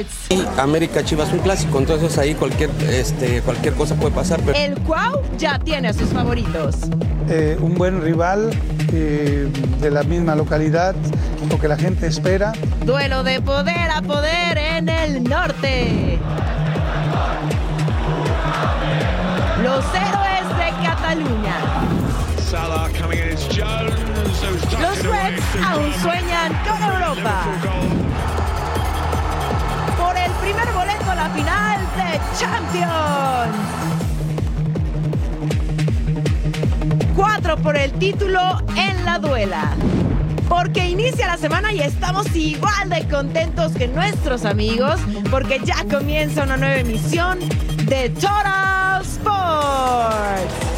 Sports. Y América Chivas un clásico, entonces ahí cualquier, este, cualquier cosa puede pasar. Pero... El Cuau ya tiene a sus favoritos. Eh, un buen rival eh, de la misma localidad, lo que la gente espera. Duelo de poder a poder en el norte. Los héroes de Cataluña. Los Reds aún sueñan con Europa. Primer boleto a la final de Champions. Cuatro por el título en la duela. Porque inicia la semana y estamos igual de contentos que nuestros amigos, porque ya comienza una nueva emisión de Total Sports.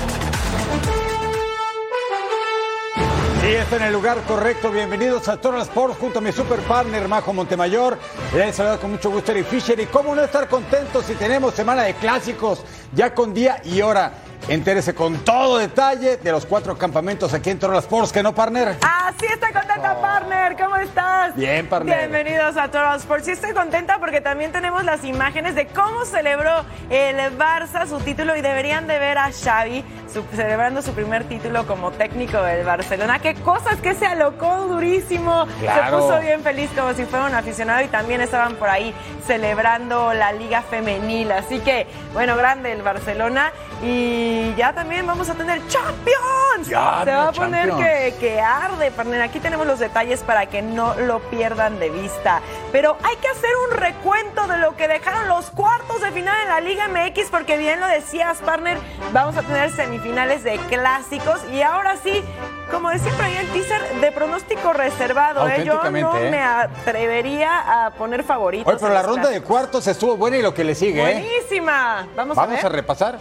Sí, está en el lugar correcto. Bienvenidos a Total Sports junto a mi super partner Majo Montemayor. Les saludo con mucho gusto Eric Fisher. Y cómo no estar contentos si tenemos semana de clásicos ya con día y hora. Entérese con todo detalle de los cuatro campamentos aquí en Total Sports, ¿que no, partner? Así estoy contenta, partner. ¿Cómo estás? Bien, partner. Bienvenidos a Total Sports. Sí estoy contenta porque también tenemos las imágenes de cómo celebró el Barça su título y deberían de ver a Xavi su- celebrando su primer título como técnico del Barcelona. Qué cosas que se alocó durísimo. Claro. Se puso bien feliz como si fuera un aficionado y también estaban por ahí celebrando la Liga Femenil. Así que, bueno, grande el Barcelona y ya también vamos a tener Champions. Ya, se va a poner que, que arde, partner. Aquí tenemos los detalles para que no lo pierdan de vista. Pero hay que hacer un recuento de lo que dejaron los cuartos de final en la Liga MX, porque bien lo decías, partner, vamos a tener semifinales de clásicos y ahora sí. Como decía por ahí el teaser, de pronóstico reservado, ¿eh? yo no ¿eh? me atrevería a poner favoritos. Hoy, pero la ronda de cuartos estuvo buena y lo que le sigue, ¿eh? Buenísima. Vamos, a Vamos ver. a repasar.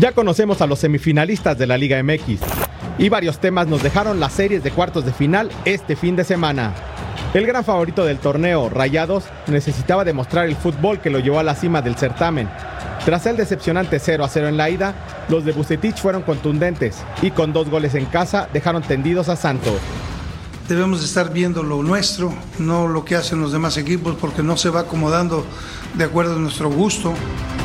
Ya conocemos a los semifinalistas de la Liga MX y varios temas nos dejaron las series de cuartos de final este fin de semana. El gran favorito del torneo, Rayados, necesitaba demostrar el fútbol que lo llevó a la cima del certamen. Tras el decepcionante 0 a 0 en la ida, los de Bucetich fueron contundentes y con dos goles en casa dejaron tendidos a Santos. Debemos estar viendo lo nuestro, no lo que hacen los demás equipos, porque no se va acomodando de acuerdo a nuestro gusto.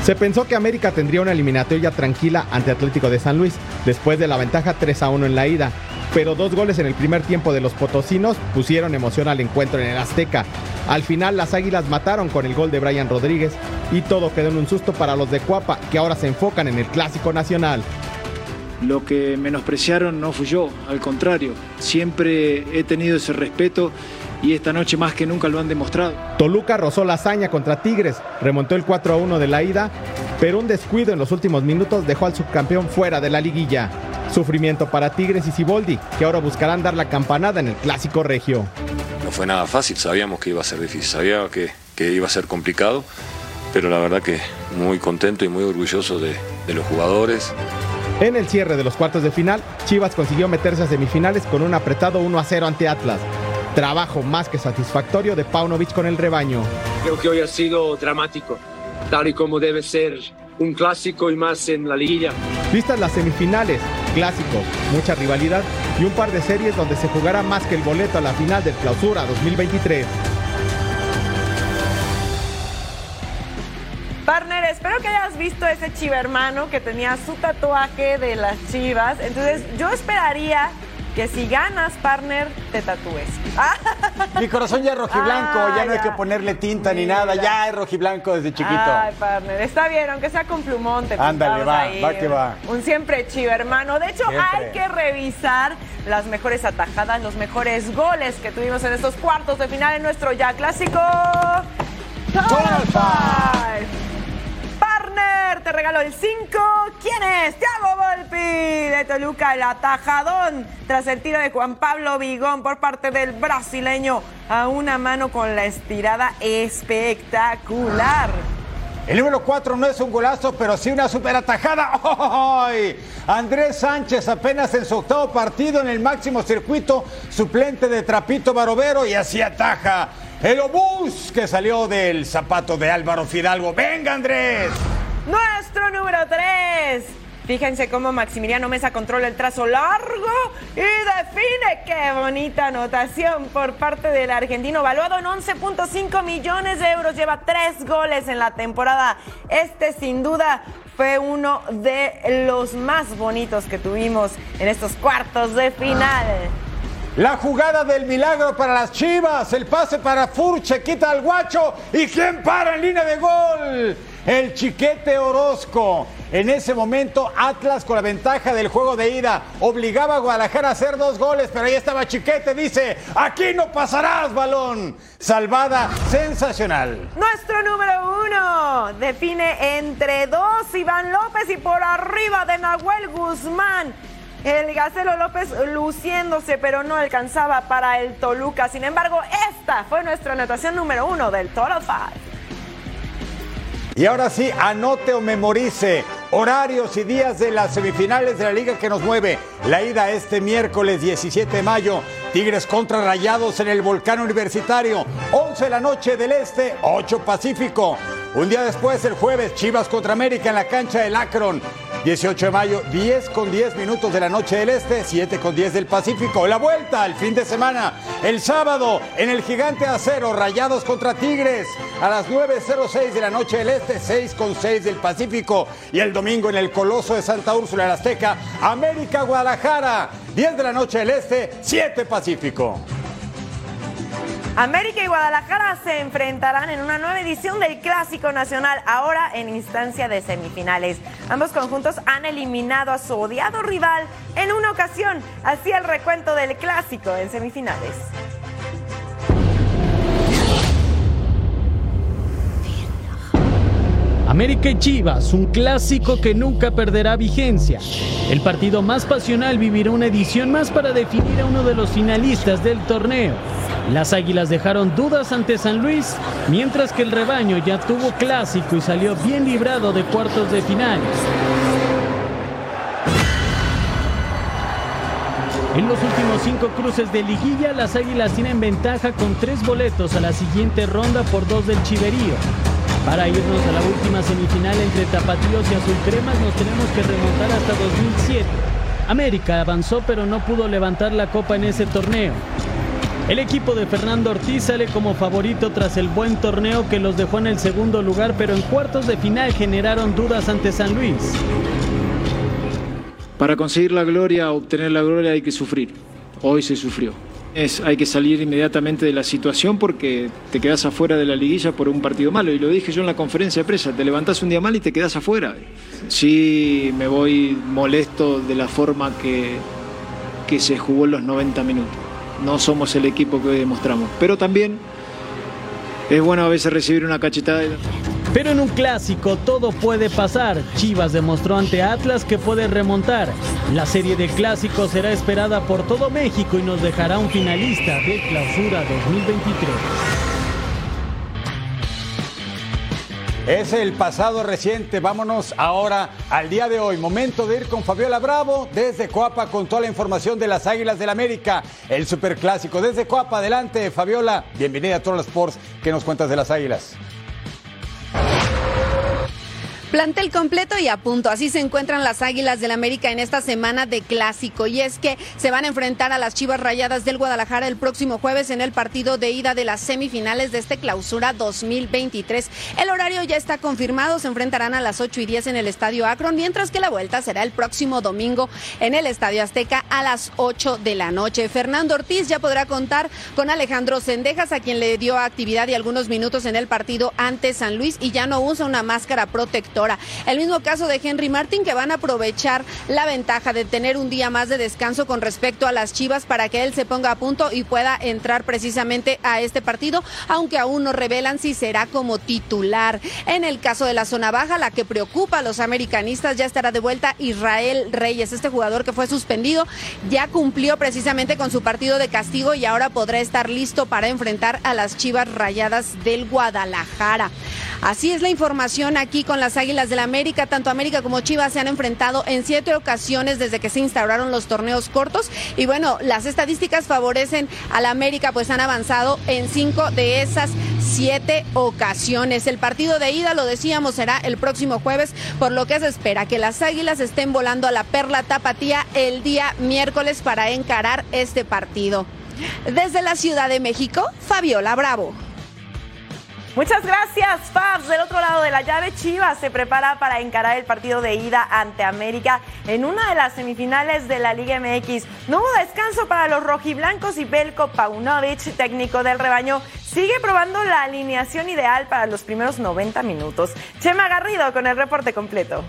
Se pensó que América tendría una eliminatoria tranquila ante Atlético de San Luis, después de la ventaja 3 a 1 en la ida, pero dos goles en el primer tiempo de los potosinos pusieron emoción al encuentro en el Azteca. Al final las Águilas mataron con el gol de Brian Rodríguez y todo quedó en un susto para los de Cuapa, que ahora se enfocan en el Clásico Nacional. Lo que menospreciaron no fui yo, al contrario, siempre he tenido ese respeto y esta noche más que nunca lo han demostrado. Toluca rozó la hazaña contra Tigres, remontó el 4 a 1 de la ida, pero un descuido en los últimos minutos dejó al subcampeón fuera de la liguilla. Sufrimiento para Tigres y Ciboldi, que ahora buscarán dar la campanada en el Clásico Regio. No fue nada fácil, sabíamos que iba a ser difícil, sabía que, que iba a ser complicado, pero la verdad que muy contento y muy orgulloso de, de los jugadores. En el cierre de los cuartos de final, Chivas consiguió meterse a semifinales con un apretado 1 a 0 ante Atlas. Trabajo más que satisfactorio de Paunovic con el rebaño. Creo que hoy ha sido dramático, tal y como debe ser un clásico y más en la liguilla. Vistas las semifinales, clásicos, mucha rivalidad y un par de series donde se jugará más que el boleto a la final del Clausura 2023. Partner, espero que hayas visto ese chiva hermano que tenía su tatuaje de las chivas. Entonces, yo esperaría que si ganas, partner, te tatúes. Mi corazón ya es rojiblanco, Ah, ya no hay que ponerle tinta ni nada, ya es rojiblanco desde chiquito. Ay, partner, está bien, aunque sea con plumón, te Ándale, va, ahí. va que va. Un siempre chiva hermano. De hecho, Siempre. hay que revisar las mejores atajadas, los mejores goles que tuvimos en estos cuartos de final en nuestro ya clásico. Five. Te regalo el 5. ¿Quién es? Thiago Volpi de Toluca, el atajadón tras el tiro de Juan Pablo Vigón por parte del brasileño a una mano con la estirada espectacular. El número 4 no es un golazo, pero sí una super atajada. ¡Ay! Andrés Sánchez apenas en su octavo partido en el máximo circuito, suplente de Trapito Barovero y así ataja el obús que salió del zapato de Álvaro Fidalgo. ¡Venga, Andrés! Nuestro número 3. Fíjense cómo Maximiliano Mesa controla el trazo largo y define. Qué bonita anotación por parte del argentino, valuado en 11.5 millones de euros. Lleva tres goles en la temporada. Este sin duda fue uno de los más bonitos que tuvimos en estos cuartos de final. La jugada del milagro para las Chivas, el pase para Furche, quita al guacho y ¿quién para en línea de gol? El chiquete Orozco. En ese momento Atlas con la ventaja del juego de ida obligaba a Guadalajara a hacer dos goles, pero ahí estaba Chiquete, dice, aquí no pasarás balón. Salvada sensacional. Nuestro número uno define entre dos Iván López y por arriba de Nahuel Guzmán. El Gacelo López luciéndose, pero no alcanzaba para el Toluca. Sin embargo, esta fue nuestra anotación número uno del Total Five. Y ahora sí, anote o memorice horarios y días de las semifinales de la liga que nos mueve. La ida este miércoles 17 de mayo. Tigres contra Rayados en el Volcán Universitario. 11 de la noche del Este, 8 Pacífico. Un día después, el jueves, Chivas contra América en la cancha del Akron. 18 de mayo, 10 con 10 minutos de la noche del Este, 7 con 10 del Pacífico. La vuelta al fin de semana, el sábado, en el Gigante Acero, Rayados contra Tigres, a las 9.06 de la noche del Este, 6 con 6 del Pacífico. Y el domingo en el Coloso de Santa Úrsula, el Azteca, América Guadalajara, 10 de la noche del Este, 7 Pacífico. América y Guadalajara se enfrentarán en una nueva edición del Clásico Nacional, ahora en instancia de semifinales. Ambos conjuntos han eliminado a su odiado rival en una ocasión. Así el recuento del Clásico en semifinales. América y Chivas, un clásico que nunca perderá vigencia. El partido más pasional vivirá una edición más para definir a uno de los finalistas del torneo. Las Águilas dejaron dudas ante San Luis, mientras que el rebaño ya tuvo clásico y salió bien librado de cuartos de final. En los últimos cinco cruces de liguilla, las Águilas tienen ventaja con tres boletos a la siguiente ronda por dos del Chiverío. Para irnos a la última semifinal entre Tapatíos y Azulcremas nos tenemos que remontar hasta 2007. América avanzó pero no pudo levantar la copa en ese torneo. El equipo de Fernando Ortiz sale como favorito tras el buen torneo que los dejó en el segundo lugar, pero en cuartos de final generaron dudas ante San Luis. Para conseguir la gloria, obtener la gloria hay que sufrir. Hoy se sufrió. Es, hay que salir inmediatamente de la situación porque te quedas afuera de la liguilla por un partido malo. Y lo dije yo en la conferencia de prensa, te levantás un día mal y te quedas afuera. Sí me voy molesto de la forma que, que se jugó en los 90 minutos no somos el equipo que hoy demostramos. Pero también es bueno a veces recibir una cachetada. Pero en un clásico todo puede pasar. Chivas demostró ante Atlas que puede remontar. La serie de clásicos será esperada por todo México y nos dejará un finalista de clausura 2023. Es el pasado reciente. Vámonos ahora al día de hoy. Momento de ir con Fabiola Bravo desde Coapa con toda la información de las Águilas del América, el superclásico. Desde Coapa, adelante, Fabiola. Bienvenida a todos los Sports. ¿Qué nos cuentas de las Águilas? Plantel completo y a punto. Así se encuentran las Águilas del América en esta semana de clásico. Y es que se van a enfrentar a las Chivas Rayadas del Guadalajara el próximo jueves en el partido de ida de las semifinales de este clausura 2023. El horario ya está confirmado. Se enfrentarán a las 8 y 10 en el Estadio Akron, mientras que la vuelta será el próximo domingo en el Estadio Azteca a las 8 de la noche. Fernando Ortiz ya podrá contar con Alejandro Sendejas, a quien le dio actividad y algunos minutos en el partido ante San Luis y ya no usa una máscara protectora el mismo caso de Henry Martin, que van a aprovechar la ventaja de tener un día más de descanso con respecto a las Chivas para que él se ponga a punto y pueda entrar precisamente a este partido, aunque aún no revelan si será como titular. En el caso de la zona baja, la que preocupa a los americanistas, ya estará de vuelta Israel Reyes, este jugador que fue suspendido, ya cumplió precisamente con su partido de castigo y ahora podrá estar listo para enfrentar a las Chivas Rayadas del Guadalajara. Así es la información aquí con las Águilas del la América. Tanto América como Chivas se han enfrentado en siete ocasiones desde que se instauraron los torneos cortos. Y bueno, las estadísticas favorecen a la América, pues han avanzado en cinco de esas siete ocasiones. El partido de ida, lo decíamos, será el próximo jueves, por lo que se espera que las Águilas estén volando a la Perla Tapatía el día miércoles para encarar este partido. Desde la Ciudad de México, Fabiola Bravo. Muchas gracias, Fabs. Del otro lado de la llave, Chivas se prepara para encarar el partido de ida ante América en una de las semifinales de la Liga MX. No hubo descanso para los rojiblancos y Belko Paunovic, técnico del rebaño, sigue probando la alineación ideal para los primeros 90 minutos. Chema Garrido con el reporte completo.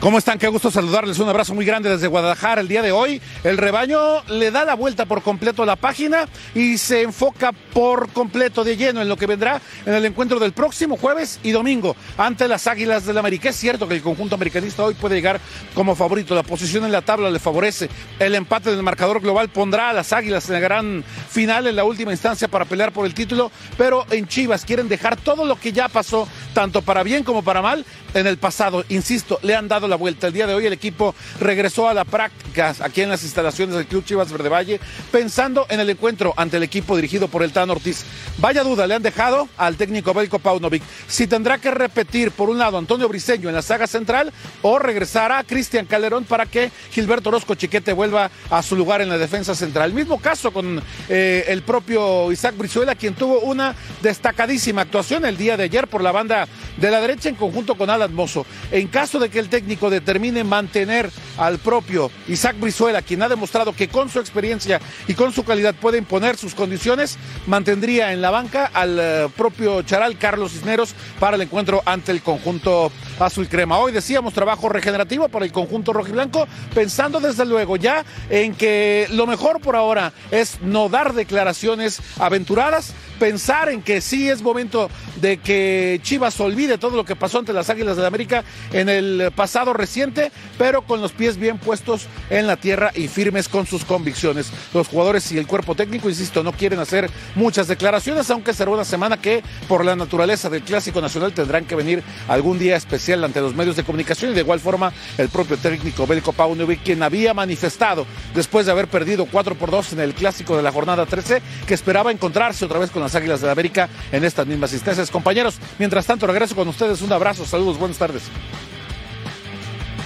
¿Cómo están? Qué gusto saludarles. Un abrazo muy grande desde Guadalajara el día de hoy. El rebaño le da la vuelta por completo a la página y se enfoca por completo de lleno en lo que vendrá en el encuentro del próximo jueves y domingo ante las Águilas del América. Es cierto que el conjunto americanista hoy puede llegar como favorito. La posición en la tabla le favorece. El empate del marcador global pondrá a las Águilas en la gran final en la última instancia para pelear por el título. Pero en Chivas quieren dejar todo lo que ya pasó, tanto para bien como para mal, en el pasado. Insisto, le han dado la vuelta. El día de hoy el equipo regresó a la práctica aquí en las instalaciones del Club Chivas Verde Valle, pensando en el encuentro ante el equipo dirigido por el Tan Ortiz. Vaya duda le han dejado al técnico Belko Paunovic si tendrá que repetir por un lado Antonio Briseño en la saga central o regresará Cristian Calderón para que Gilberto Orozco Chiquete vuelva a su lugar en la defensa central. Mismo caso con eh, el propio Isaac Brizuela, quien tuvo una destacadísima actuación el día de ayer por la banda de la derecha en conjunto con Alan Mozo. En caso de que el técnico determine mantener al propio Isaac Brizuela, quien ha demostrado que con su experiencia y con su calidad puede imponer sus condiciones, mantendría en la banca al eh, propio Charal Carlos Cisneros para el encuentro ante el conjunto azul crema. Hoy decíamos trabajo regenerativo para el conjunto rojiblanco, pensando desde luego ya en que lo mejor por ahora es no dar declaraciones aventuradas, pensar en que sí es momento de que Chivas olvide todo lo que pasó ante las Águilas de la América en el pasado reciente, pero con los pies bien puestos en la tierra y firmes con sus convicciones. Los jugadores y el cuerpo técnico, insisto, no quieren hacer muchas declaraciones, aunque será una semana que por la naturaleza del Clásico Nacional tendrán que venir algún día especial ante los medios de comunicación y de igual forma el propio técnico Belko Paunovic, quien había manifestado después de haber perdido 4 por 2 en el Clásico de la jornada 13, que esperaba encontrarse otra vez con las Águilas de la América en estas mismas instancias. Compañeros, mientras tanto regreso con ustedes. Un abrazo, saludos, buenas tardes.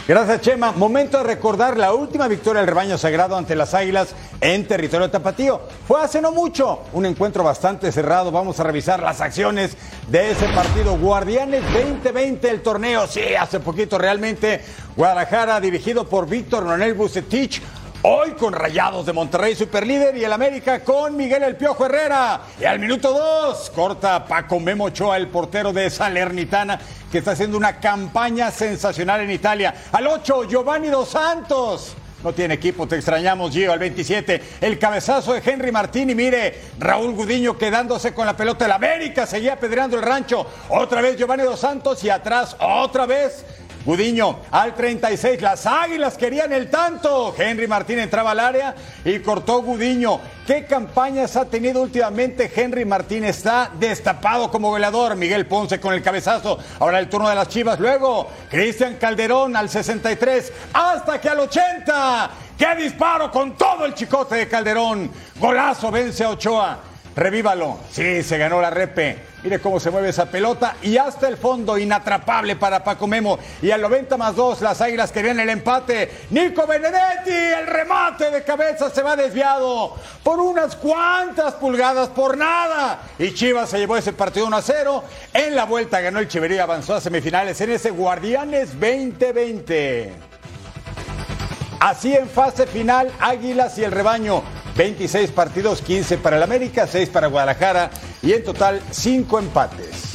Gracias, Chema. Momento de recordar la última victoria del rebaño sagrado ante las Águilas en territorio tapatío. Fue hace no mucho, un encuentro bastante cerrado. Vamos a revisar las acciones de ese partido. Guardianes 2020, el torneo. Sí, hace poquito realmente. Guadalajara, dirigido por Víctor Ronel Bucetich. Hoy con Rayados de Monterrey, superlíder, y el América con Miguel El Piojo Herrera. Y al minuto 2, corta Paco Memo Ochoa, el portero de Salernitana, que está haciendo una campaña sensacional en Italia. Al 8, Giovanni Dos Santos. No tiene equipo, te extrañamos, Gio. Al 27, el cabezazo de Henry Martín. Y mire, Raúl Gudiño quedándose con la pelota. El América seguía apedreando el rancho. Otra vez Giovanni Dos Santos y atrás otra vez Gudiño al 36, las Águilas querían el tanto. Henry Martín entraba al área y cortó Gudiño. ¿Qué campañas ha tenido últimamente Henry Martín? Está destapado como velador. Miguel Ponce con el cabezazo. Ahora el turno de las Chivas. Luego, Cristian Calderón al 63 hasta que al 80. ¡Qué disparo con todo el chicote de Calderón! Golazo vence a Ochoa. Revívalo. Sí, se ganó la repe. Mire cómo se mueve esa pelota y hasta el fondo, inatrapable para Paco Memo. Y al 90 más 2, las águilas querían el empate. Nico Benedetti, el remate de cabeza se va desviado por unas cuantas pulgadas, por nada. Y Chivas se llevó ese partido 1 a 0. En la vuelta ganó el Chivería, avanzó a semifinales en ese Guardianes 2020. Así en fase final, Águilas y el rebaño. 26 partidos, 15 para el América, 6 para Guadalajara y en total 5 empates.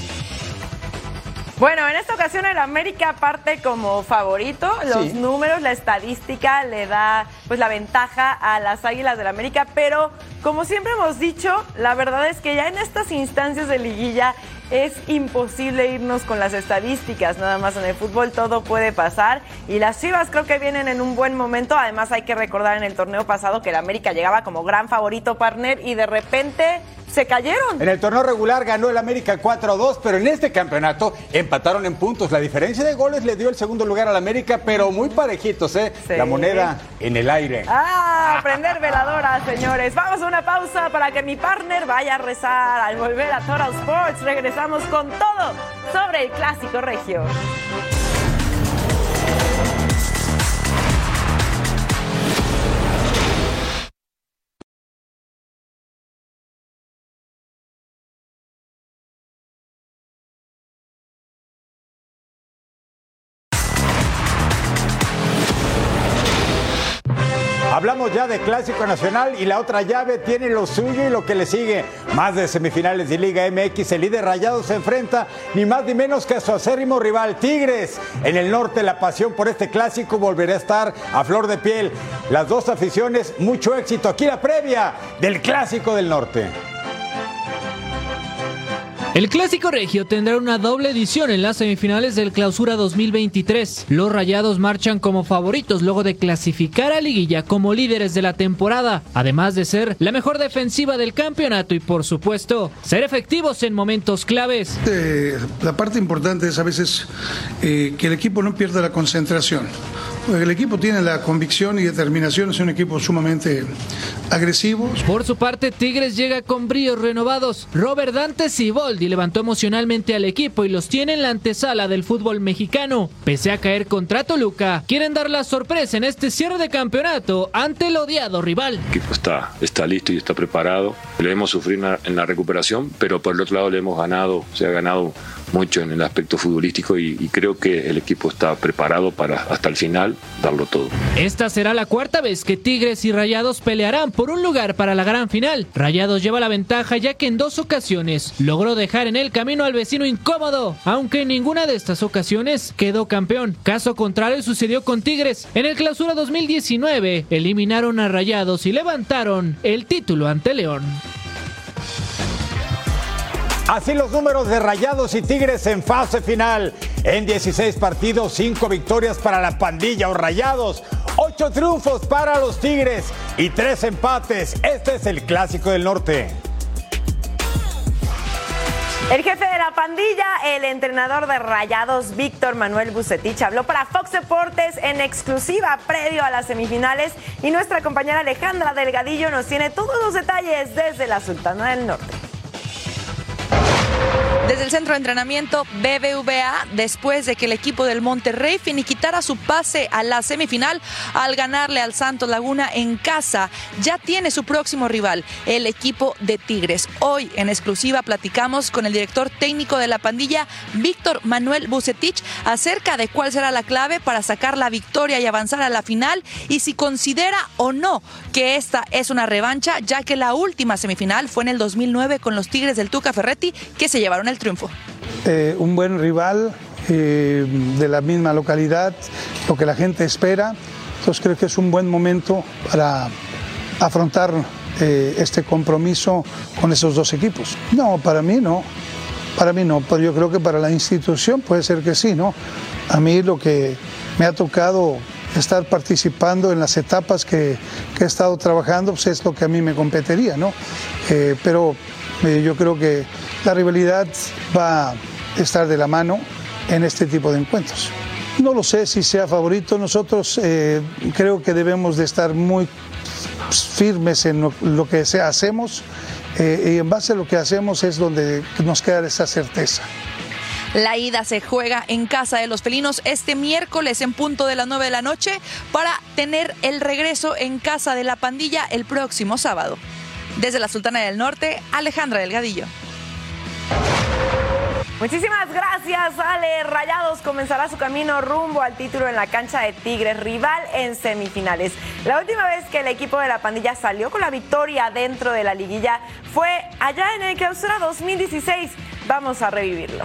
Bueno, en esta ocasión el América parte como favorito. Los Sí. números, la estadística le da pues la ventaja a las Águilas del América, pero como siempre hemos dicho, la verdad es que ya en estas instancias de liguilla es imposible irnos con las estadísticas, nada más en el fútbol todo puede pasar. Y las Chivas creo que vienen en un buen momento, además hay que recordar en el torneo pasado que el América llegaba como gran favorito partner y de repente se cayeron. En el torneo regular ganó el América 4-2, pero en este campeonato empataron en puntos. La diferencia de goles le dio el segundo lugar al América, pero muy parejitos, ¿eh? Sí. La moneda en el aire. Ah, prender veladora, señores. Vamos a una pausa para que mi partner vaya a rezar. Al volver a Total Sports, regresamos con todo sobre el clásico regio. Hablamos ya de Clásico Nacional y la otra llave tiene lo suyo y lo que le sigue. Más de semifinales de Liga MX, el líder Rayado se enfrenta ni más ni menos que a su acérrimo rival Tigres. En el norte la pasión por este clásico volverá a estar a flor de piel. Las dos aficiones, mucho éxito. Aquí la previa del Clásico del Norte. El Clásico Regio tendrá una doble edición en las semifinales del Clausura 2023. Los Rayados marchan como favoritos luego de clasificar a Liguilla como líderes de la temporada, además de ser la mejor defensiva del campeonato y por supuesto ser efectivos en momentos claves. Eh, la parte importante es a veces eh, que el equipo no pierda la concentración. El equipo tiene la convicción y determinación, es un equipo sumamente agresivo. Por su parte, Tigres llega con bríos renovados. Robert Dante Siboldi levantó emocionalmente al equipo y los tiene en la antesala del fútbol mexicano. Pese a caer contra Toluca, quieren dar la sorpresa en este cierre de campeonato ante el odiado rival. El equipo está, está listo y está preparado. Le hemos sufrido en la recuperación, pero por el otro lado le hemos ganado, se ha ganado mucho en el aspecto futbolístico y, creo que el equipo está preparado para hasta el final darlo todo. Esta será la cuarta vez que Tigres y Rayados pelearán por un lugar para la gran final. Rayados lleva la ventaja ya que en dos ocasiones logró dejar en el camino al vecino incómodo, aunque en ninguna de estas ocasiones quedó campeón. Caso contrario sucedió con Tigres. En el clausura 2019 eliminaron a Rayados y levantaron el título ante León. Así los números de Rayados y Tigres en fase final. En 16 partidos, 5 victorias para la pandilla o Rayados, 8 triunfos para los Tigres y 3 empates. Este es el clásico del norte. El jefe de la pandilla, el entrenador de Rayados, Víctor Manuel Bucetich, habló para Fox Deportes en exclusiva previo a las semifinales y nuestra compañera Alejandra Delgadillo nos tiene todos los detalles desde la Sultana del Norte. Desde el centro de entrenamiento BBVA, después de que el equipo del Monterrey finiquitara su pase a la semifinal al ganarle al Santos Laguna en casa, ya tiene su próximo rival, el equipo de Tigres. Hoy en exclusiva platicamos con el director técnico de la pandilla, Víctor Manuel Bucetich, acerca de cuál será la clave para sacar la victoria y avanzar a la final y si considera o no que esta es una revancha, ya que la última semifinal fue en el 2009 con los Tigres del Tuca Ferretti que se llevaron el triunfo. Eh, un buen rival eh, de la misma localidad, lo que la gente espera. Entonces creo que es un buen momento para afrontar eh, este compromiso con esos dos equipos. No, para mí no. Para mí no, pero yo creo que para la institución puede ser que sí, ¿no? A mí lo que me ha tocado estar participando en las etapas que, he estado trabajando, pues es lo que a mí me competiría, ¿no? Pero eh, yo creo que la rivalidad va a estar de la mano en este tipo de encuentros. No lo sé si sea favorito, nosotros eh, creo que debemos de estar muy firmes en lo, que hacemos eh, y en base a lo que hacemos es donde nos queda esa certeza. La ida se juega en casa de los felinos este miércoles en punto de las 9 de la noche para tener el regreso en casa de la pandilla el próximo sábado. Desde la Sultana del Norte, Alejandra Delgadillo. Muchísimas gracias, Ale. Rayados comenzará su camino rumbo al título en la cancha de Tigres, rival en semifinales. La última vez que el equipo de la pandilla salió con la victoria dentro de la liguilla fue allá en el clausura 2016. Vamos a revivirlo.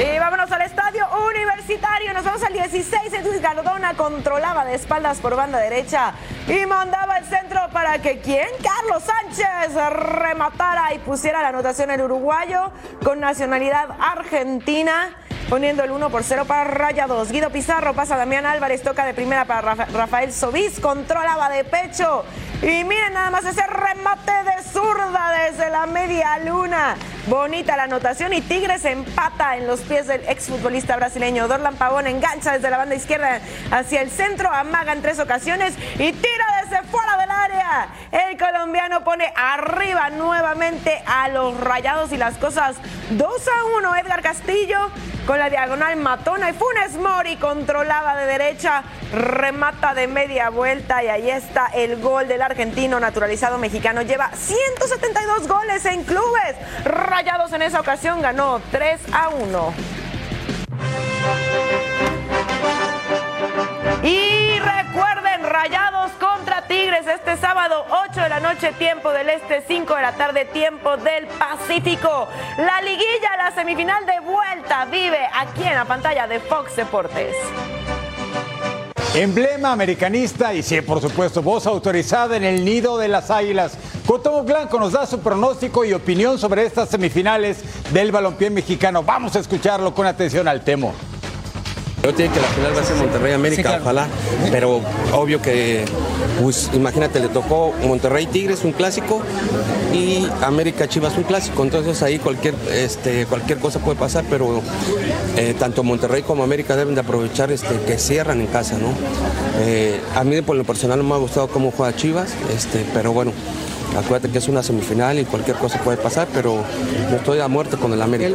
Y vámonos al estadio universitario. Nos vamos al 16. Edwin Cardona controlaba de espaldas por banda derecha y mandaba el centro para que quien? Carlos Sánchez rematara y pusiera la anotación el uruguayo con nacionalidad argentina. poniendo el 1 por 0 para Rayados. Guido Pizarro pasa a Damián Álvarez, toca de primera para Rafa- Rafael Sobis, controlaba de pecho. Y miren nada más ese remate de zurda desde la media luna. Bonita la anotación y Tigres empata en los pies del exfutbolista brasileño. Dorlan Pavón engancha desde la banda izquierda hacia el centro, amaga en tres ocasiones y tira desde fuera del área. El colombiano pone arriba nuevamente a los rayados y las cosas 2 a 1. Edgar Castillo con la diagonal matona y Funes Mori controlaba de derecha, remata de media vuelta y ahí está el gol del argentino naturalizado mexicano. Lleva 172 goles en clubes. Rayados en esa ocasión ganó 3 a 1. Y recuerden, Rayados contra Tigres este sábado, 8 de la noche, tiempo del Este, 5 de la tarde, tiempo del Pacífico. La liguilla, la semifinal de vuelta, vive aquí en la pantalla de Fox Deportes. Emblema americanista y sí, por supuesto, voz autorizada en el nido de las águilas. Cuauhtémoc Blanco nos da su pronóstico y opinión sobre estas semifinales del balompié mexicano. Vamos a escucharlo con atención al temo. Yo tiene que la final va a ser Monterrey América, Sí, claro. ojalá, pero obvio que, pues, imagínate, le tocó Monterrey Tigres un clásico y América Chivas un clásico, entonces ahí cualquier, este, cualquier cosa puede pasar, pero eh, tanto Monterrey como América deben de aprovechar este, que cierran en casa, ¿no? Eh, a mí por lo personal no me ha gustado cómo juega Chivas, este, pero bueno. Acuérdate que es una semifinal y cualquier cosa puede pasar, pero no estoy a muerte con el América.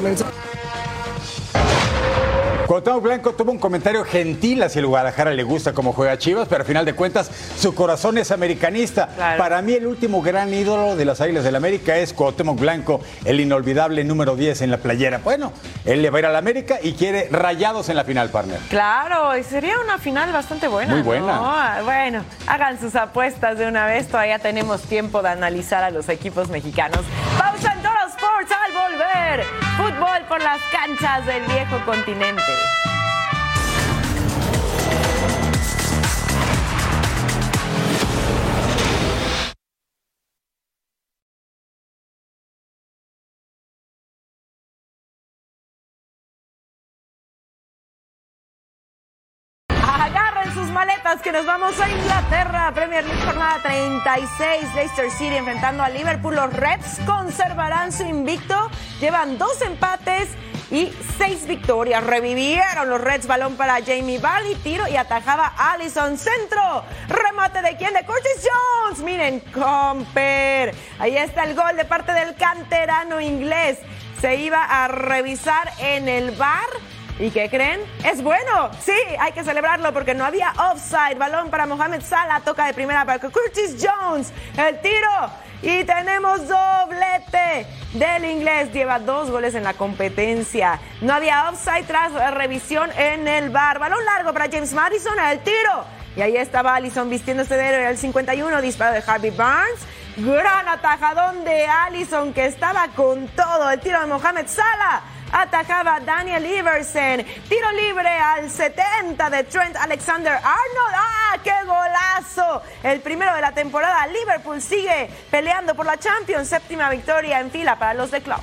Cuauhtémoc Blanco tuvo un comentario gentil hacia el Guadalajara, le gusta cómo juega Chivas, pero al final de cuentas su corazón es americanista. Claro. Para mí el último gran ídolo de las Águilas del América es Cuauhtémoc Blanco, el inolvidable número 10 en la playera. Bueno, él le va a ir a la América y quiere rayados en la final, partner. Claro, y sería una final bastante buena. Muy buena. ¿no? Ah, Bueno, hagan sus apuestas de una vez. Todavía tenemos tiempo de analizar a los equipos mexicanos. Pausa en Total Sports al Fútbol por las canchas del viejo continente. Que nos vamos a Inglaterra. Premier League jornada 36. Leicester City enfrentando a Liverpool. Los Reds conservarán su invicto. Llevan dos empates y seis victorias. Revivieron los Reds. Balón para Jamie Vardy. Tiro y atajaba Allison. Centro. Remate de quién? De Curtis Jones. Miren, Comper. Ahí está el gol de parte del canterano inglés. Se iba a revisar en el bar. ¿Y qué creen? Es bueno. Sí, hay que celebrarlo porque no había offside. Balón para Mohamed Salah. Toca de primera para Curtis Jones. El tiro. Y tenemos doblete del inglés. Lleva dos goles en la competencia. No había offside tras revisión en el bar. Balón largo para James Madison. El tiro. Y ahí estaba Allison vistiéndose de héroe. El 51. Disparo de Harvey Barnes. Gran atajadón de Allison que estaba con todo. El tiro de Mohamed Salah. Atacaba Daniel Iversen. Tiro libre al 70 de Trent Alexander Arnold. ¡Ah, qué golazo! El primero de la temporada. Liverpool sigue peleando por la Champions. Séptima victoria en fila para los de Club.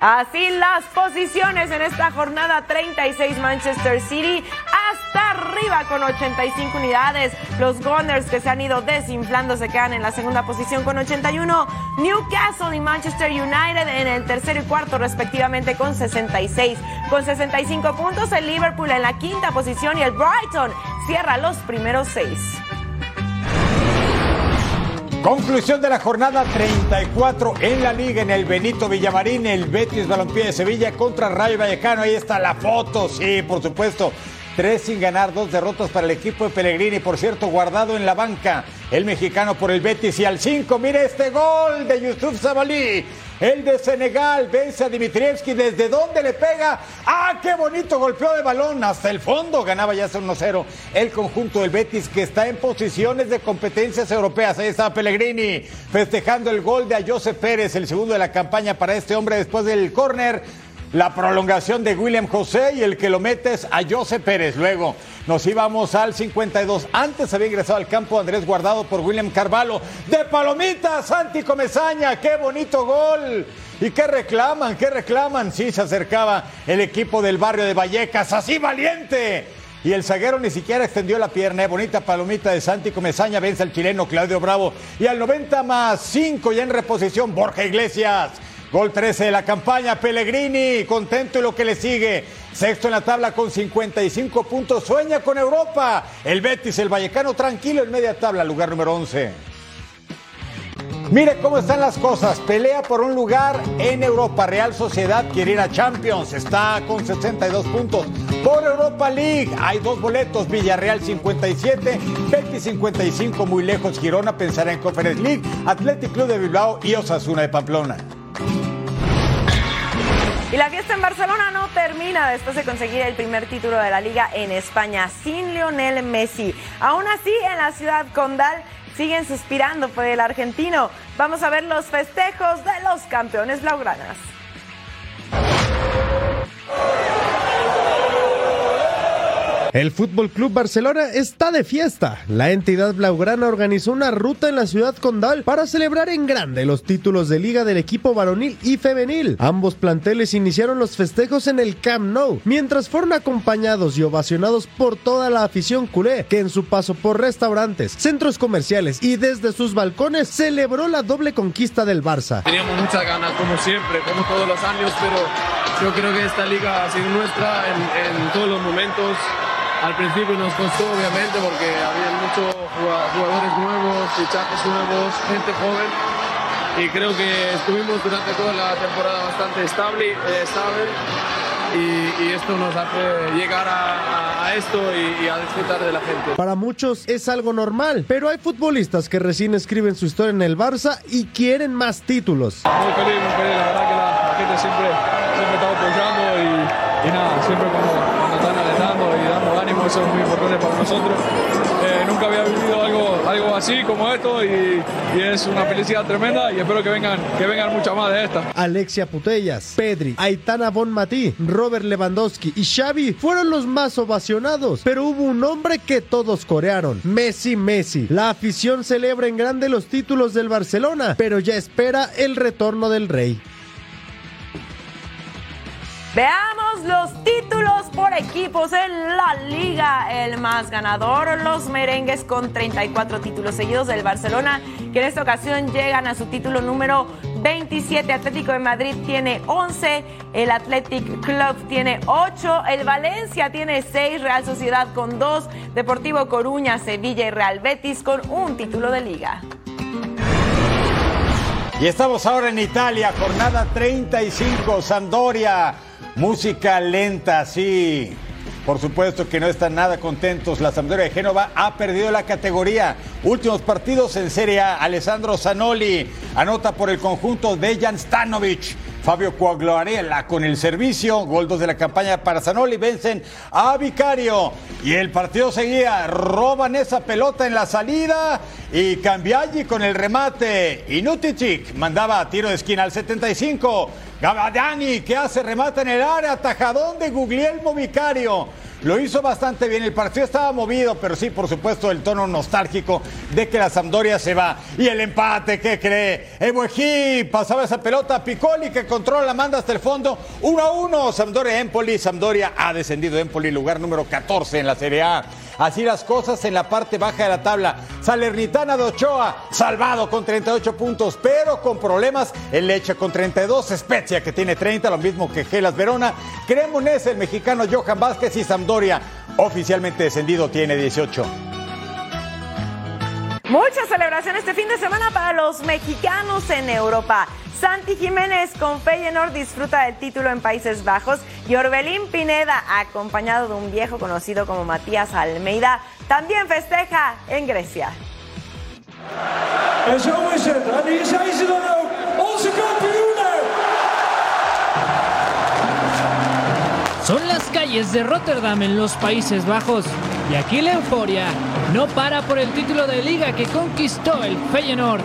Así las posiciones en esta jornada 36 Manchester City hasta arriba con 85 unidades. Los Gunners que se han ido desinflando se quedan en la segunda posición con 81. Newcastle y Manchester United en el tercero y cuarto respectivamente con 66. Con 65 puntos el Liverpool en la quinta posición y el Brighton cierra los primeros seis. Conclusión de la jornada 34 en la liga en el Benito Villamarín, el Betis Balompié de Sevilla contra Rayo Vallecano. Ahí está la foto, sí, por supuesto. Tres sin ganar, dos derrotas para el equipo de Pellegrini. Por cierto, guardado en la banca el mexicano por el Betis. Y al 5, mire este gol de Yusuf Zabalí. El de Senegal vence a Dimitrievski. ¿Desde dónde le pega? ¡Ah, qué bonito golpeo de balón! Hasta el fondo ganaba ya 1-0 el conjunto del Betis que está en posiciones de competencias europeas. Ahí está Pellegrini festejando el gol de a Pérez, el segundo de la campaña para este hombre después del córner. La prolongación de William José y el que lo mete es a José Pérez. Luego nos íbamos al 52. Antes había ingresado al campo Andrés Guardado por William Carvalho. De palomita, Santi Comezaña. ¡Qué bonito gol! ¿Y qué reclaman? ¿Qué reclaman? Sí, se acercaba el equipo del barrio de Vallecas. ¡Así valiente! Y el zaguero ni siquiera extendió la pierna. ¿eh? Bonita palomita de Santi Comezaña vence al chileno Claudio Bravo. Y al 90 más 5 ya en reposición Borja Iglesias. Gol 13 de la campaña, Pellegrini, contento y lo que le sigue. Sexto en la tabla con 55 puntos, sueña con Europa. El Betis, el Vallecano tranquilo en media tabla, lugar número 11. Mire cómo están las cosas. Pelea por un lugar en Europa. Real Sociedad quiere ir a Champions. Está con 62 puntos. Por Europa League hay dos boletos. Villarreal 57, Betis 55. Muy lejos. Girona pensará en Conference League. Athletic Club de Bilbao y Osasuna de Pamplona. Y la fiesta en Barcelona no termina después de conseguir el primer título de la liga en España sin Lionel Messi. Aún así, en la ciudad condal siguen suspirando por el argentino. Vamos a ver los festejos de los campeones blaugranas. El Fútbol Club Barcelona está de fiesta. La entidad blaugrana organizó una ruta en la ciudad condal para celebrar en grande los títulos de liga del equipo varonil y femenil. Ambos planteles iniciaron los festejos en el Camp Nou, mientras fueron acompañados y ovacionados por toda la afición culé, que en su paso por restaurantes, centros comerciales y desde sus balcones celebró la doble conquista del Barça. Teníamos muchas ganas, como siempre, como todos los años, pero yo creo que esta liga ha sido nuestra en, en todos los momentos. Al principio nos costó, obviamente, porque había muchos jugadores nuevos, fichajes nuevos, gente joven. Y creo que estuvimos durante toda la temporada bastante estable, eh, estable y, y, esto nos hace llegar a, a esto y, y, a disfrutar de la gente. Para muchos es algo normal, pero hay futbolistas que recién escriben su historia en el Barça y quieren más títulos. Muy feliz, muy feliz, la verdad que la, la gente siempre, siempre está apoyando y, y nada, siempre cuando, eso es muy importante para nosotros. Eh, nunca había vivido algo, algo así como esto y, y, es una felicidad tremenda y espero que vengan, que vengan muchas más de estas. Alexia Putellas, Pedri, Aitana Bonmatí, Robert Lewandowski y Xavi fueron los más ovacionados, pero hubo un hombre que todos corearon, Messi Messi. La afición celebra en grande los títulos del Barcelona, pero ya espera el retorno del rey. Veamos los títulos por equipos en la liga. El más ganador, los merengues con 34 títulos seguidos del Barcelona, que en esta ocasión llegan a su título número 27. Atlético de Madrid tiene 11, el Athletic Club tiene 8, el Valencia tiene 6, Real Sociedad con 2, Deportivo Coruña, Sevilla y Real Betis con un título de liga. Y estamos ahora en Italia, jornada 35, Sampdoria. Música lenta, sí. Por supuesto que no están nada contentos. La Sampdoria de Génova ha perdido la categoría. Últimos partidos en Serie A. Alessandro Zanoli anota por el conjunto de Jan Stanovic. Fabio Coagliarella con el servicio. Gol 2 de la campaña para Zanoli. Vencen a Vicario. Y el partido seguía. Roban esa pelota en la salida. Y Cambiaggi con el remate. Y Nuticic mandaba a tiro de esquina al 75. Gabadani que hace remata en el área. Tajadón de Guglielmo Vicario. Lo hizo bastante bien. El partido estaba movido, pero sí, por supuesto, el tono nostálgico de que la Sampdoria se va. Y el empate, ¿qué cree? Ebuejí pasaba esa pelota a Piccoli que controla la manda hasta el fondo. 1 a 1. Sampdoria Empoli. Sampdoria ha descendido Empoli, lugar número 14 en la Serie A. Así las cosas en la parte baja de la tabla. Salernitana de Ochoa, salvado con 38 puntos, pero con problemas el Leche con 32. Spezia que tiene 30, lo mismo que Gelas Verona. Cremonese, el mexicano Johan Vázquez y Sampdoria, oficialmente descendido, tiene 18. Mucha celebración este fin de semana para los mexicanos en Europa. Santi Jiménez con Feyenoord disfruta del título en Países Bajos y Orbelín Pineda, acompañado de un viejo conocido como Matías Almeida, también festeja en Grecia. Son las calles de Rotterdam en los Países Bajos y aquí la euforia no para por el título de liga que conquistó el Feyenoord.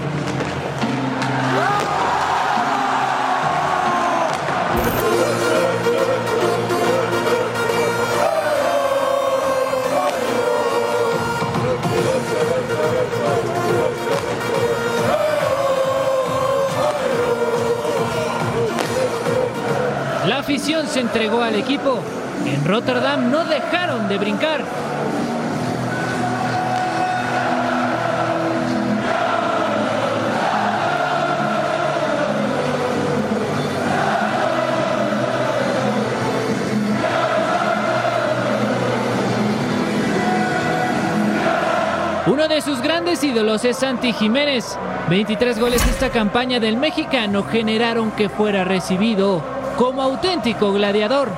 Afición se entregó al equipo. En Rotterdam no dejaron de brincar. Uno de sus grandes ídolos es Santi Jiménez. 23 goles esta campaña del mexicano generaron que fuera recibido como auténtico gladiador.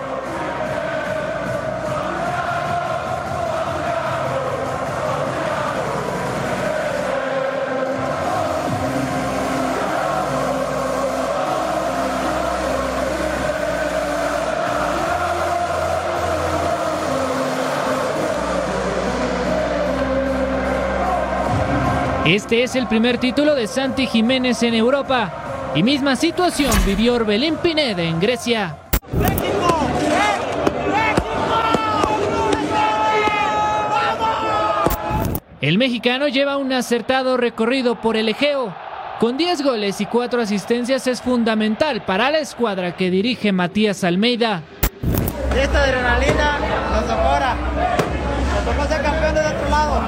Este es el primer título de Santi Jiménez en Europa. Y misma situación vivió Orbelín Pineda en Grecia. El mexicano lleva un acertado recorrido por el Egeo. Con 10 goles y 4 asistencias es fundamental para la escuadra que dirige Matías Almeida. Esta adrenalina nos ahora. Nos tocó ser campeón del otro lado.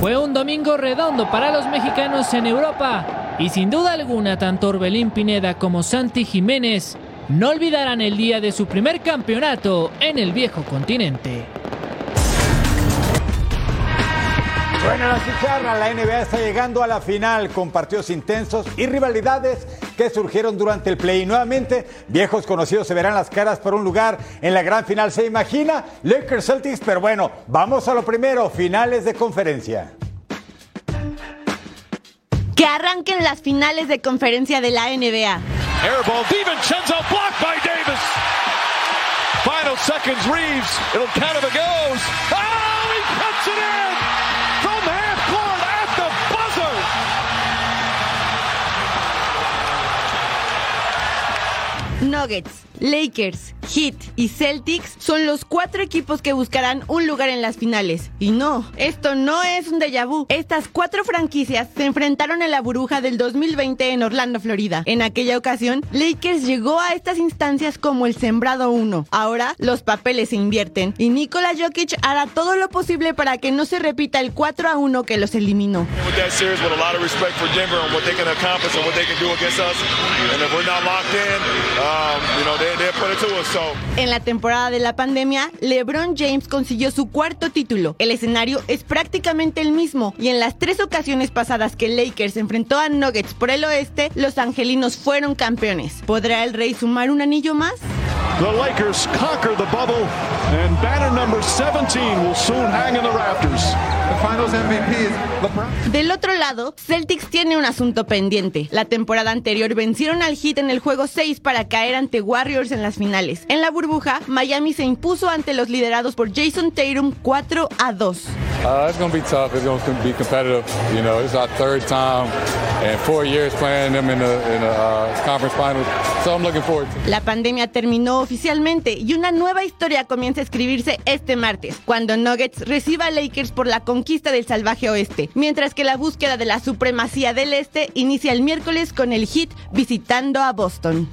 Fue un domingo redondo para los mexicanos en Europa y sin duda alguna tanto Orbelín Pineda como Santi Jiménez no olvidarán el día de su primer campeonato en el viejo continente. Bueno, la chicharra, la NBA está llegando a la final con partidos intensos y rivalidades que surgieron durante el play. Y nuevamente, viejos conocidos se verán las caras por un lugar en la gran final. ¿Se imagina? Lakers Celtics, pero bueno, vamos a lo primero, finales de conferencia. Que arranquen las finales de conferencia de la NBA. Airball, DiVincenzo blocked by Davis. Final seconds, Reeves. It'll count if it goes. Oh, he puts it in from half court at the buzzer. Nuggets, Lakers, Heat y Celtics son los cuatro equipos que buscarán un lugar en las finales. Y no, esto no es un déjà vu. Estas cuatro franquicias se enfrentaron en la burbuja del 2020 en Orlando, Florida. En aquella ocasión, Lakers llegó a estas instancias como el sembrado uno. Ahora, los papeles se invierten y Nikola Jokic hará todo lo posible para que no se repita el 4 a 1 que los eliminó. En la temporada de la pandemia, LeBron James consiguió su cuarto título. El escenario es prácticamente el mismo y en las tres ocasiones pasadas que Lakers enfrentó a Nuggets por el oeste, los angelinos fueron campeones. ¿Podrá el Rey sumar un anillo más? the Lakers conquer the bubble, and banner number 17 will soon hang in the rafters. The finals MVP is LeBron. Del otro lado, Celtics tiene un asunto pendiente. La temporada anterior vencieron al Heat en el juego 6 para caer ante Warriors en las finales. En la burbuja, Miami se impuso ante los liderados por Jason Tatum 4 a 2. Uh, it's going to be tough. It's going to be competitive. You know, it's our third time and four years playing them in the, in the uh, conference finals. So I'm looking forward to it. La pandemia terminó oficialmente y una nueva historia comienza a escribirse este martes, cuando Nuggets reciba a Lakers por la conquista del salvaje oeste, mientras que la búsqueda de la supremacía del este inicia el miércoles con el Heat visitando a Boston.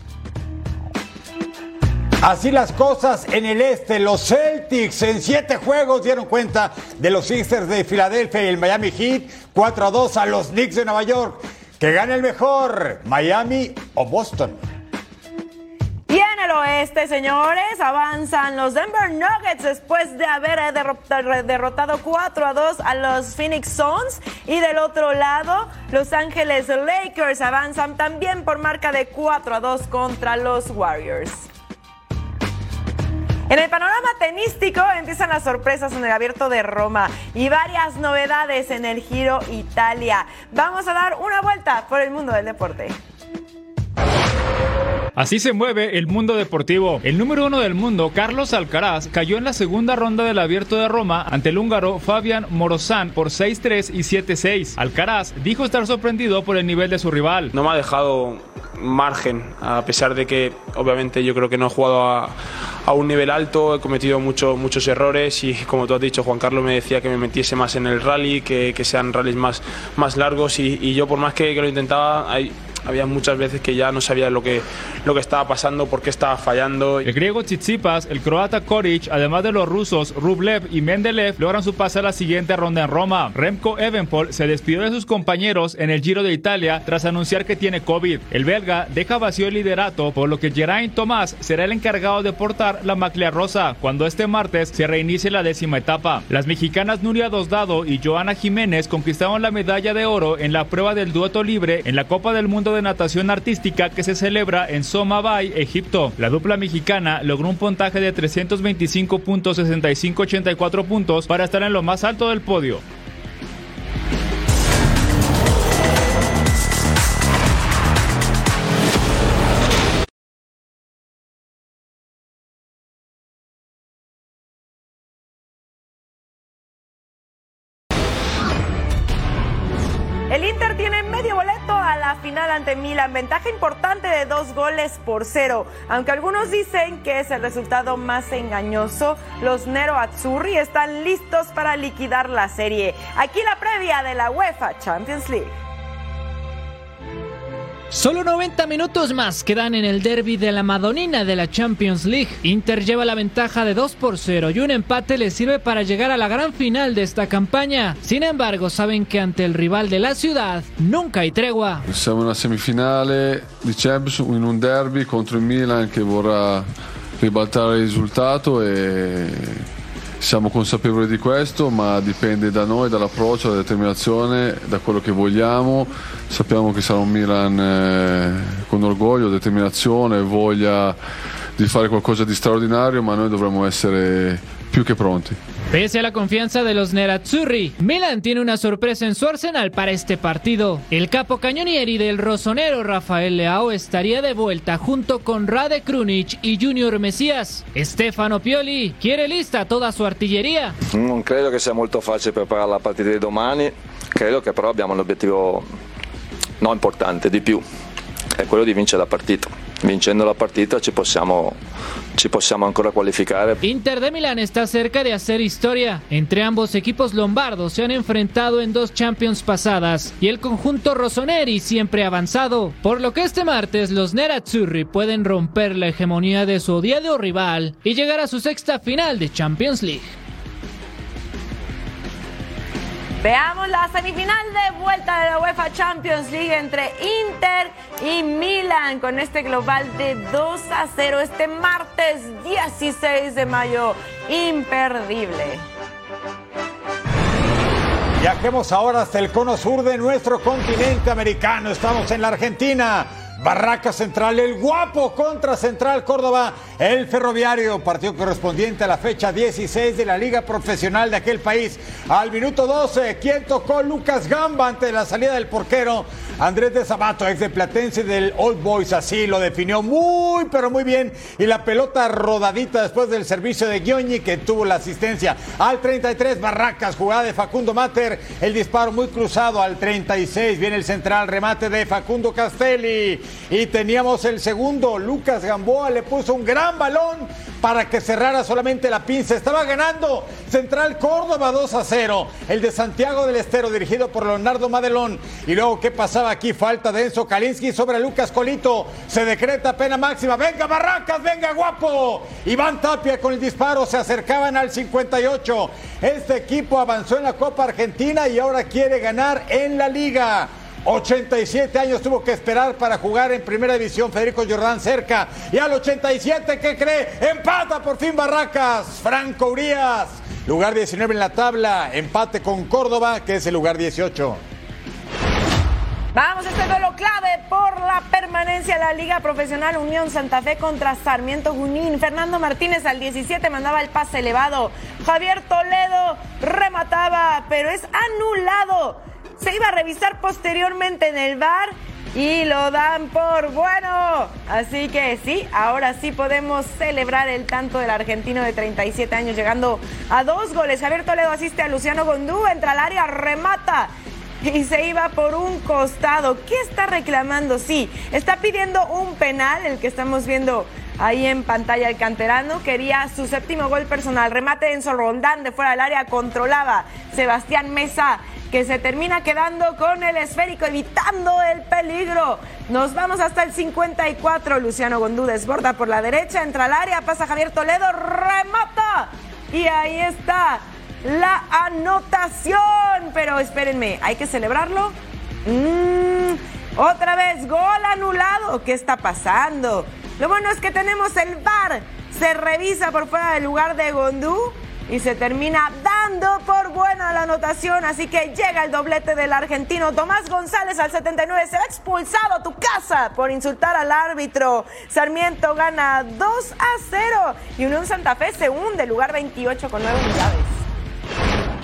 Así las cosas en el este, los Celtics en siete juegos dieron cuenta de los Sixers de Filadelfia y el Miami Heat 4 a 2 a los Knicks de Nueva York. Que gane el mejor, Miami o Boston. Y en el oeste, señores, avanzan los Denver Nuggets después de haber derrota- derrotado 4 a 2 a los Phoenix Suns. Y del otro lado, Los Ángeles Lakers avanzan también por marca de 4 a 2 contra los Warriors. En el panorama tenístico empiezan las sorpresas en el abierto de Roma y varias novedades en el Giro Italia. Vamos a dar una vuelta por el mundo del deporte. Así se mueve el mundo deportivo. El número uno del mundo, Carlos Alcaraz, cayó en la segunda ronda del Abierto de Roma ante el húngaro Fabian Morozán por 6-3 y 7-6. Alcaraz dijo estar sorprendido por el nivel de su rival. No me ha dejado margen, a pesar de que obviamente yo creo que no he jugado a, a un nivel alto, he cometido mucho- muchos errores y como tú has dicho, Juan Carlos me decía que me metiese más en el rally, que, que sean rallies más, más largos y, yo por más que, que lo intentaba, hay, Había muchas veces que ya no sabía lo que, lo que estaba pasando, por qué estaba fallando. El griego Tsitsipas, el croata Koric, además de los rusos Rublev y Mendeleev, logran su pase a la siguiente ronda en Roma. Remco Evenpol se despidió de sus compañeros en el Giro de Italia tras anunciar que tiene COVID. El belga deja vacío el liderato, por lo que Geraint Thomas será el encargado de portar la maclea rosa cuando este martes se reinicie la décima etapa. Las mexicanas Nuria Dosdado y Joana Jiménez conquistaron la medalla de oro en la prueba del dueto libre en la Copa del Mundo de Natación Artística que se celebra en Soma Bay, Egipto. La dupla mexicana logró un puntaje de 325.6584 puntos para estar en lo más alto del podio. Ante Milan, ventaja importante de dos goles por cero. Aunque algunos dicen que es el resultado más engañoso, los Nero Azzurri están listos para liquidar la serie. Aquí la previa de la UEFA Champions League. Solo 90 minutos más quedan en el derby de la Madonina de la Champions League. Inter lleva la ventaja de 2 por 0 y un empate le sirve para llegar a la gran final de esta campaña. Sin embargo, saben que ante el rival de la ciudad nunca hay tregua. Siamo in una semifinale di Champions in un derby contro il Milan che vorrà ribaltare il risultato e siamo consapevoli di questo, ma dipende da noi, dall'approccio, dalla determinazione, da quello che vogliamo. Sappiamo che sarà un Milan eh, con orgoglio, determinazione, voglia di fare qualcosa di straordinario, ma noi dovremmo essere più che pronti. Pese a la confianza de los Nerazzurri, Milan tiene una sorpresa en su arsenal para este partido. El capo cañonieri del rosonero Rafael Leao estaría de vuelta junto con Rade Krunic y Junior Mesías. Stefano Pioli quiere lista toda su artillería. Non credo che sia molto facile preparare la partita di domani, credo che però abbiamo un obiettivo no importante, di più, è quello di vincere la partita. Vincendo la partita ci possiamo, ci possiamo ancora. Inter de Milán está cerca de hacer historia. Entre ambos equipos lombardos se han enfrentado en dos Champions pasadas y el conjunto Rossoneri siempre ha avanzado, por lo que este martes los Nerazzurri pueden romper la hegemonía de su odiado rival y llegar a su sexta final de Champions League. Veamos la semifinal de vuelta de la UEFA Champions League entre Inter y Milan con este global de 2 a 0 este martes 16 de mayo. Imperdible. Viajemos ahora hasta el cono sur de nuestro continente americano. Estamos en la Argentina. Barraca Central, el guapo contra Central Córdoba, el ferroviario, partido correspondiente a la fecha 16 de la Liga Profesional de aquel país. Al minuto 12, quien tocó Lucas Gamba ante la salida del porquero Andrés de Sabato, ex de Platense del Old Boys, así lo definió muy, pero muy bien. Y la pelota rodadita después del servicio de Gioñi que tuvo la asistencia. Al 33, Barracas, jugada de Facundo Mater, el disparo muy cruzado al 36, viene el central, remate de Facundo Castelli. Y teníamos el segundo, Lucas Gamboa le puso un gran balón para que cerrara solamente la pinza. Estaba ganando Central Córdoba 2 a 0. El de Santiago del Estero dirigido por Leonardo Madelón. Y luego, ¿qué pasaba aquí? Falta de Enzo Kalinski sobre Lucas Colito. Se decreta pena máxima. Venga Barracas, venga guapo. Iván Tapia con el disparo se acercaban al 58. Este equipo avanzó en la Copa Argentina y ahora quiere ganar en la liga. 87 años tuvo que esperar para jugar en primera división Federico Jordán cerca. Y al 87, ¿qué cree? Empata por fin Barracas. Franco Urias, lugar 19 en la tabla. Empate con Córdoba, que es el lugar 18. Vamos este duelo clave por la permanencia de la Liga Profesional Unión Santa Fe contra Sarmiento Junín. Fernando Martínez al 17 mandaba el pase elevado. Javier Toledo remataba, pero es anulado. Se iba a revisar posteriormente en el bar y lo dan por bueno. Así que sí, ahora sí podemos celebrar el tanto del argentino de 37 años llegando a dos goles. Javier Toledo asiste a Luciano Gondú, entra al área, remata y se iba por un costado. ¿Qué está reclamando? Sí, está pidiendo un penal, el que estamos viendo ahí en pantalla el canterano. Quería su séptimo gol personal. Remate de Enzo Rondán de fuera del área, controlaba Sebastián Mesa que se termina quedando con el esférico, evitando el peligro. Nos vamos hasta el 54. Luciano Gondú desborda por la derecha, entra al área, pasa Javier Toledo, remata. Y ahí está la anotación. Pero espérenme, ¿hay que celebrarlo? Mm, otra vez, gol anulado. ¿Qué está pasando? Lo bueno es que tenemos el VAR. Se revisa por fuera del lugar de Gondú y se termina dando por buena la anotación. Así que llega el doblete del argentino Tomás González al 79. Será expulsado a tu casa por insultar al árbitro. Sarmiento gana 2 a 0 y Unión Santa Fe se hunde, lugar 28 con 9 unidades.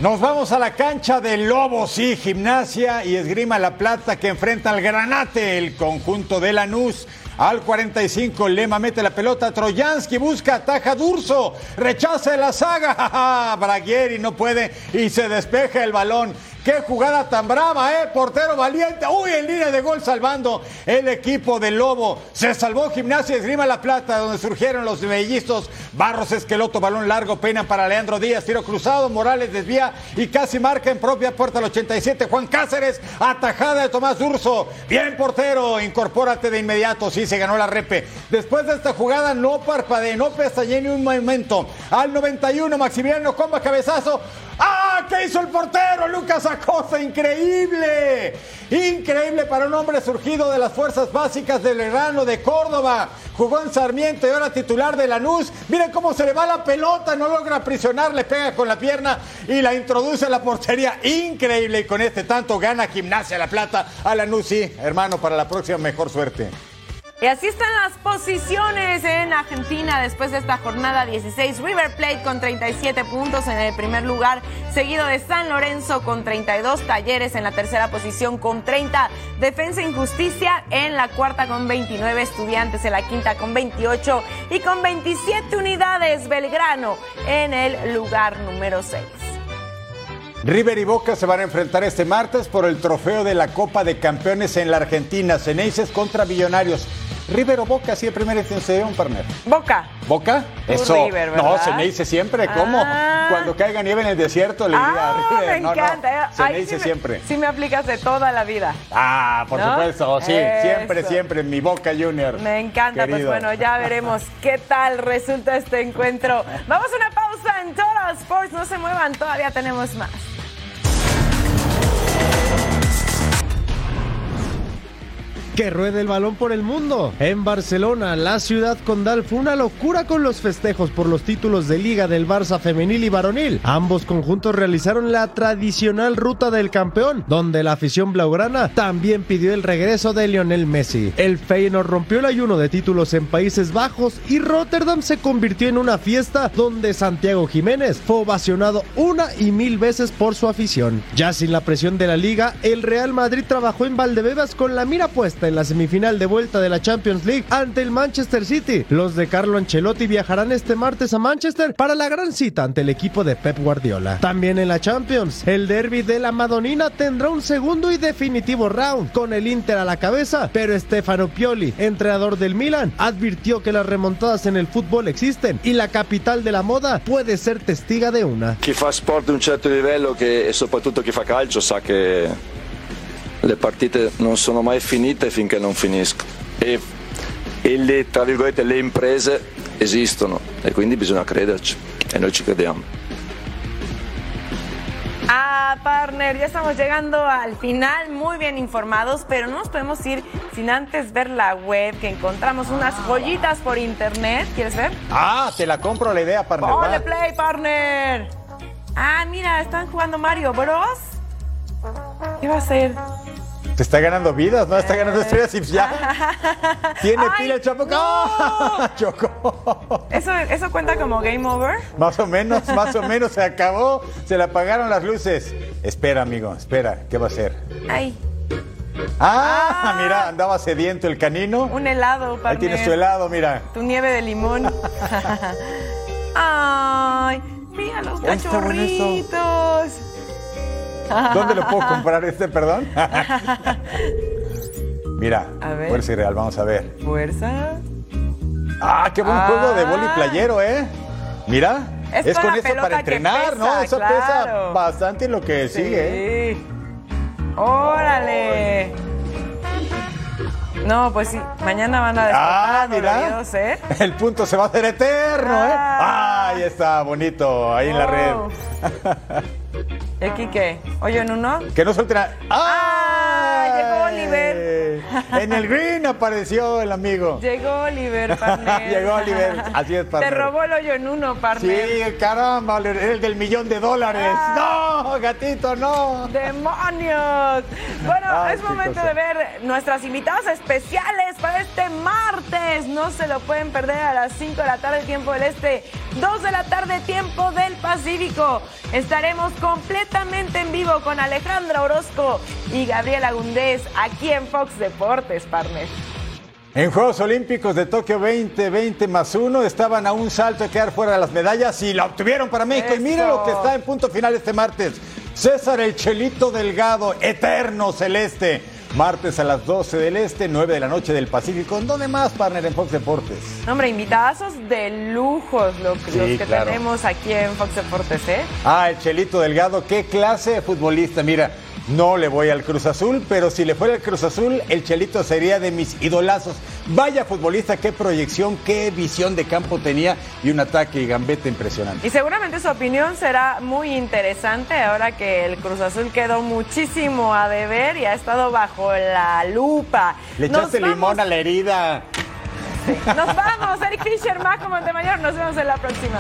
Nos vamos a la cancha de Lobos, sí, gimnasia y esgrima La Plata que enfrenta al Granate, el conjunto de Lanús. Al 45, Lema mete la pelota, Trojansky busca, ataja Durso, rechaza la saga, Braguieri no puede y se despeja el balón. Qué jugada tan brava, ¿eh? Portero valiente. Uy, en línea de gol salvando el equipo del Lobo. Se salvó Gimnasia Esgrima La Plata, donde surgieron los mellizos. Barros, Esqueloto, balón largo, pena para Leandro Díaz, tiro cruzado. Morales desvía y casi marca en propia puerta al 87. Juan Cáceres, atajada de Tomás Urso. Bien, portero, incorpórate de inmediato. Sí, se ganó la repe. Después de esta jugada, no parpadeé, no pestañeé ni un momento. Al 91, Maximiliano Comba, cabezazo. ¡Ah! ¿Qué hizo el portero? Lucas Acosta, increíble. Increíble para un hombre surgido de las fuerzas básicas del Herrano de Córdoba. Jugó en Sarmiento y ahora titular de Lanús. Miren cómo se le va la pelota, no logra aprisionar, le pega con la pierna y la introduce a la portería. Increíble. Y con este tanto gana Gimnasia La Plata a Lanús. Sí, hermano, para la próxima mejor suerte. Y así están las posiciones en Argentina después de esta jornada 16. River Plate con 37 puntos en el primer lugar, seguido de San Lorenzo con 32, Talleres en la tercera posición con 30, Defensa e Injusticia en la cuarta con 29, Estudiantes en la quinta con 28 y con 27 unidades Belgrano en el lugar número 6. River y Boca se van a enfrentar este martes por el trofeo de la Copa de Campeones en la Argentina. Ceneices contra Millonarios. River o Boca, sí, de primera intención, partner. Boca. ¿Boca? Tú Eso. River, no. Ceneice siempre. ¿Cómo? Ah. Cuando caiga nieve en el desierto le diría Ah, a River. me no, encanta. no. Ceneice sí me- siempre. Sí me aplicas de toda la vida. Ah, por ¿No? supuesto. Sí, siempre, siempre. Mi Boca Junior. Me encanta, pues bueno, ya veremos qué tal resulta este encuentro. Vamos a una pausa en Total Sports, no se muevan, todavía tenemos más. Que ruede el balón por el mundo. En Barcelona, la ciudad condal fue una locura con los festejos por los títulos de liga del Barça femenil y varonil. Ambos conjuntos realizaron la tradicional ruta del campeón, donde la afición blaugrana también pidió el regreso de Lionel Messi. El Feyenoord rompió el ayuno de títulos en Países Bajos y Rotterdam se convirtió en una fiesta donde Santiago Jiménez fue ovacionado una y mil veces por su afición. Ya sin la presión de la liga, el Real Madrid trabajó en Valdebebas con la mira puesta en la semifinal de vuelta de la Champions League ante el Manchester City. Los de Carlo Ancelotti viajarán este martes a Manchester para la gran cita ante el equipo de Pep Guardiola. También en la Champions, el derby de la Madonina tendrá un segundo y definitivo round con el Inter a la cabeza, pero Stefano Pioli, entrenador del Milan, advirtió que las remontadas en el fútbol existen y la capital de la moda puede ser testiga de una. Sport di un e fa calcio le partite non sono mai finite finché non finiscono e, e le, tra virgolette, le imprese esistono e quindi bisogna crederci e noi ci crediamo. Ah, partner, ya estamos llegando al final, muy bien informados, pero no nos podemos ir sin antes ver la web, que encontramos unas joyitas por internet. ¿Quieres ver? Ah, te la compro la idea, partner. ¡Ole, play, partner! Ah, mira, están jugando Mario Bros. ¿Qué va a hacer? Te está ganando vidas, ¿no? Está ganando estrellas y ya. Tiene Ay, pila el chapo. ¡Ah! Chocó. ¿Eso, ¿Eso cuenta como game over? Más o menos, más o menos se acabó. Se le apagaron las luces. Espera, amigo, espera. ¿Qué va a hacer? Ay, Ah, mira, andaba sediento el canino. un helado, partner. Ahí tienes tu helado, mira. Tu nieve de limón. Ay, mira los cachorritos. ¿Dónde lo puedo comprar este, perdón? Mira, A ver. fuerza y real, vamos a ver. Fuerza. Ah, qué buen Ah. juego de boli playero, ¿eh? Mira, Es es, con eso para entrenar, ¿no? Eso claro. pesa bastante lo que sigue. ¿eh? ¡Órale! No, pues sí, mañana van a despertar Ah, mira. ¿eh? El punto se va a hacer eterno, ¿eh? Ah. Ahí está, bonito, ahí en la red. ¿El Quique? ¿Hoyo en uno? Que no suelten a- ¡Ah! Llegó Oliver. En el green apareció el amigo. Llegó Oliver, partner. Llegó Oliver, así es, Te partner. robó el hoyo en uno, partner. Sí, caramba, el del millón de dólares. Ah. No, gatito, no. ¡Demonios! Bueno, Ay, es qué momento cosa. de ver nuestras invitadas especiales para este martes. No se lo pueden perder a las 5 de la tarde, tiempo del Este, 2 de la tarde, tiempo del Pacífico. Estaremos completamente en vivo con Alejandra Orozco y Gabriela Gundés aquí en Fox Deportes, partner. En Juegos Olímpicos de Tokio 2020 más uno estaban a un salto de quedar fuera de las medallas y la obtuvieron para México. Y Eso. lo que está en punto final este martes. César el Chelito Delgado, eterno celeste. Martes a las 12 del Este, 9 de la noche del Pacífico. ¿En dónde más, partner, en Fox Deportes? Hombre, invitadazos de lujos lo- Sí, los que claro. tenemos aquí en Fox Deportes, ¿eh? Ah, el Chelito Delgado, qué clase de futbolista. Mira, no le voy al Cruz Azul, pero si le fuera al Cruz Azul, el Chelito sería de mis idolazos. Vaya futbolista, qué proyección, qué visión de campo tenía y un ataque y gambeta impresionante. Y seguramente su opinión será muy interesante ahora que el Cruz Azul quedó muchísimo a deber y ha estado bajo la lupa. Le echaste vamos- limón a la herida. Nos vamos, Eric Fisher, Majo Montemayor. Nos vemos en la próxima.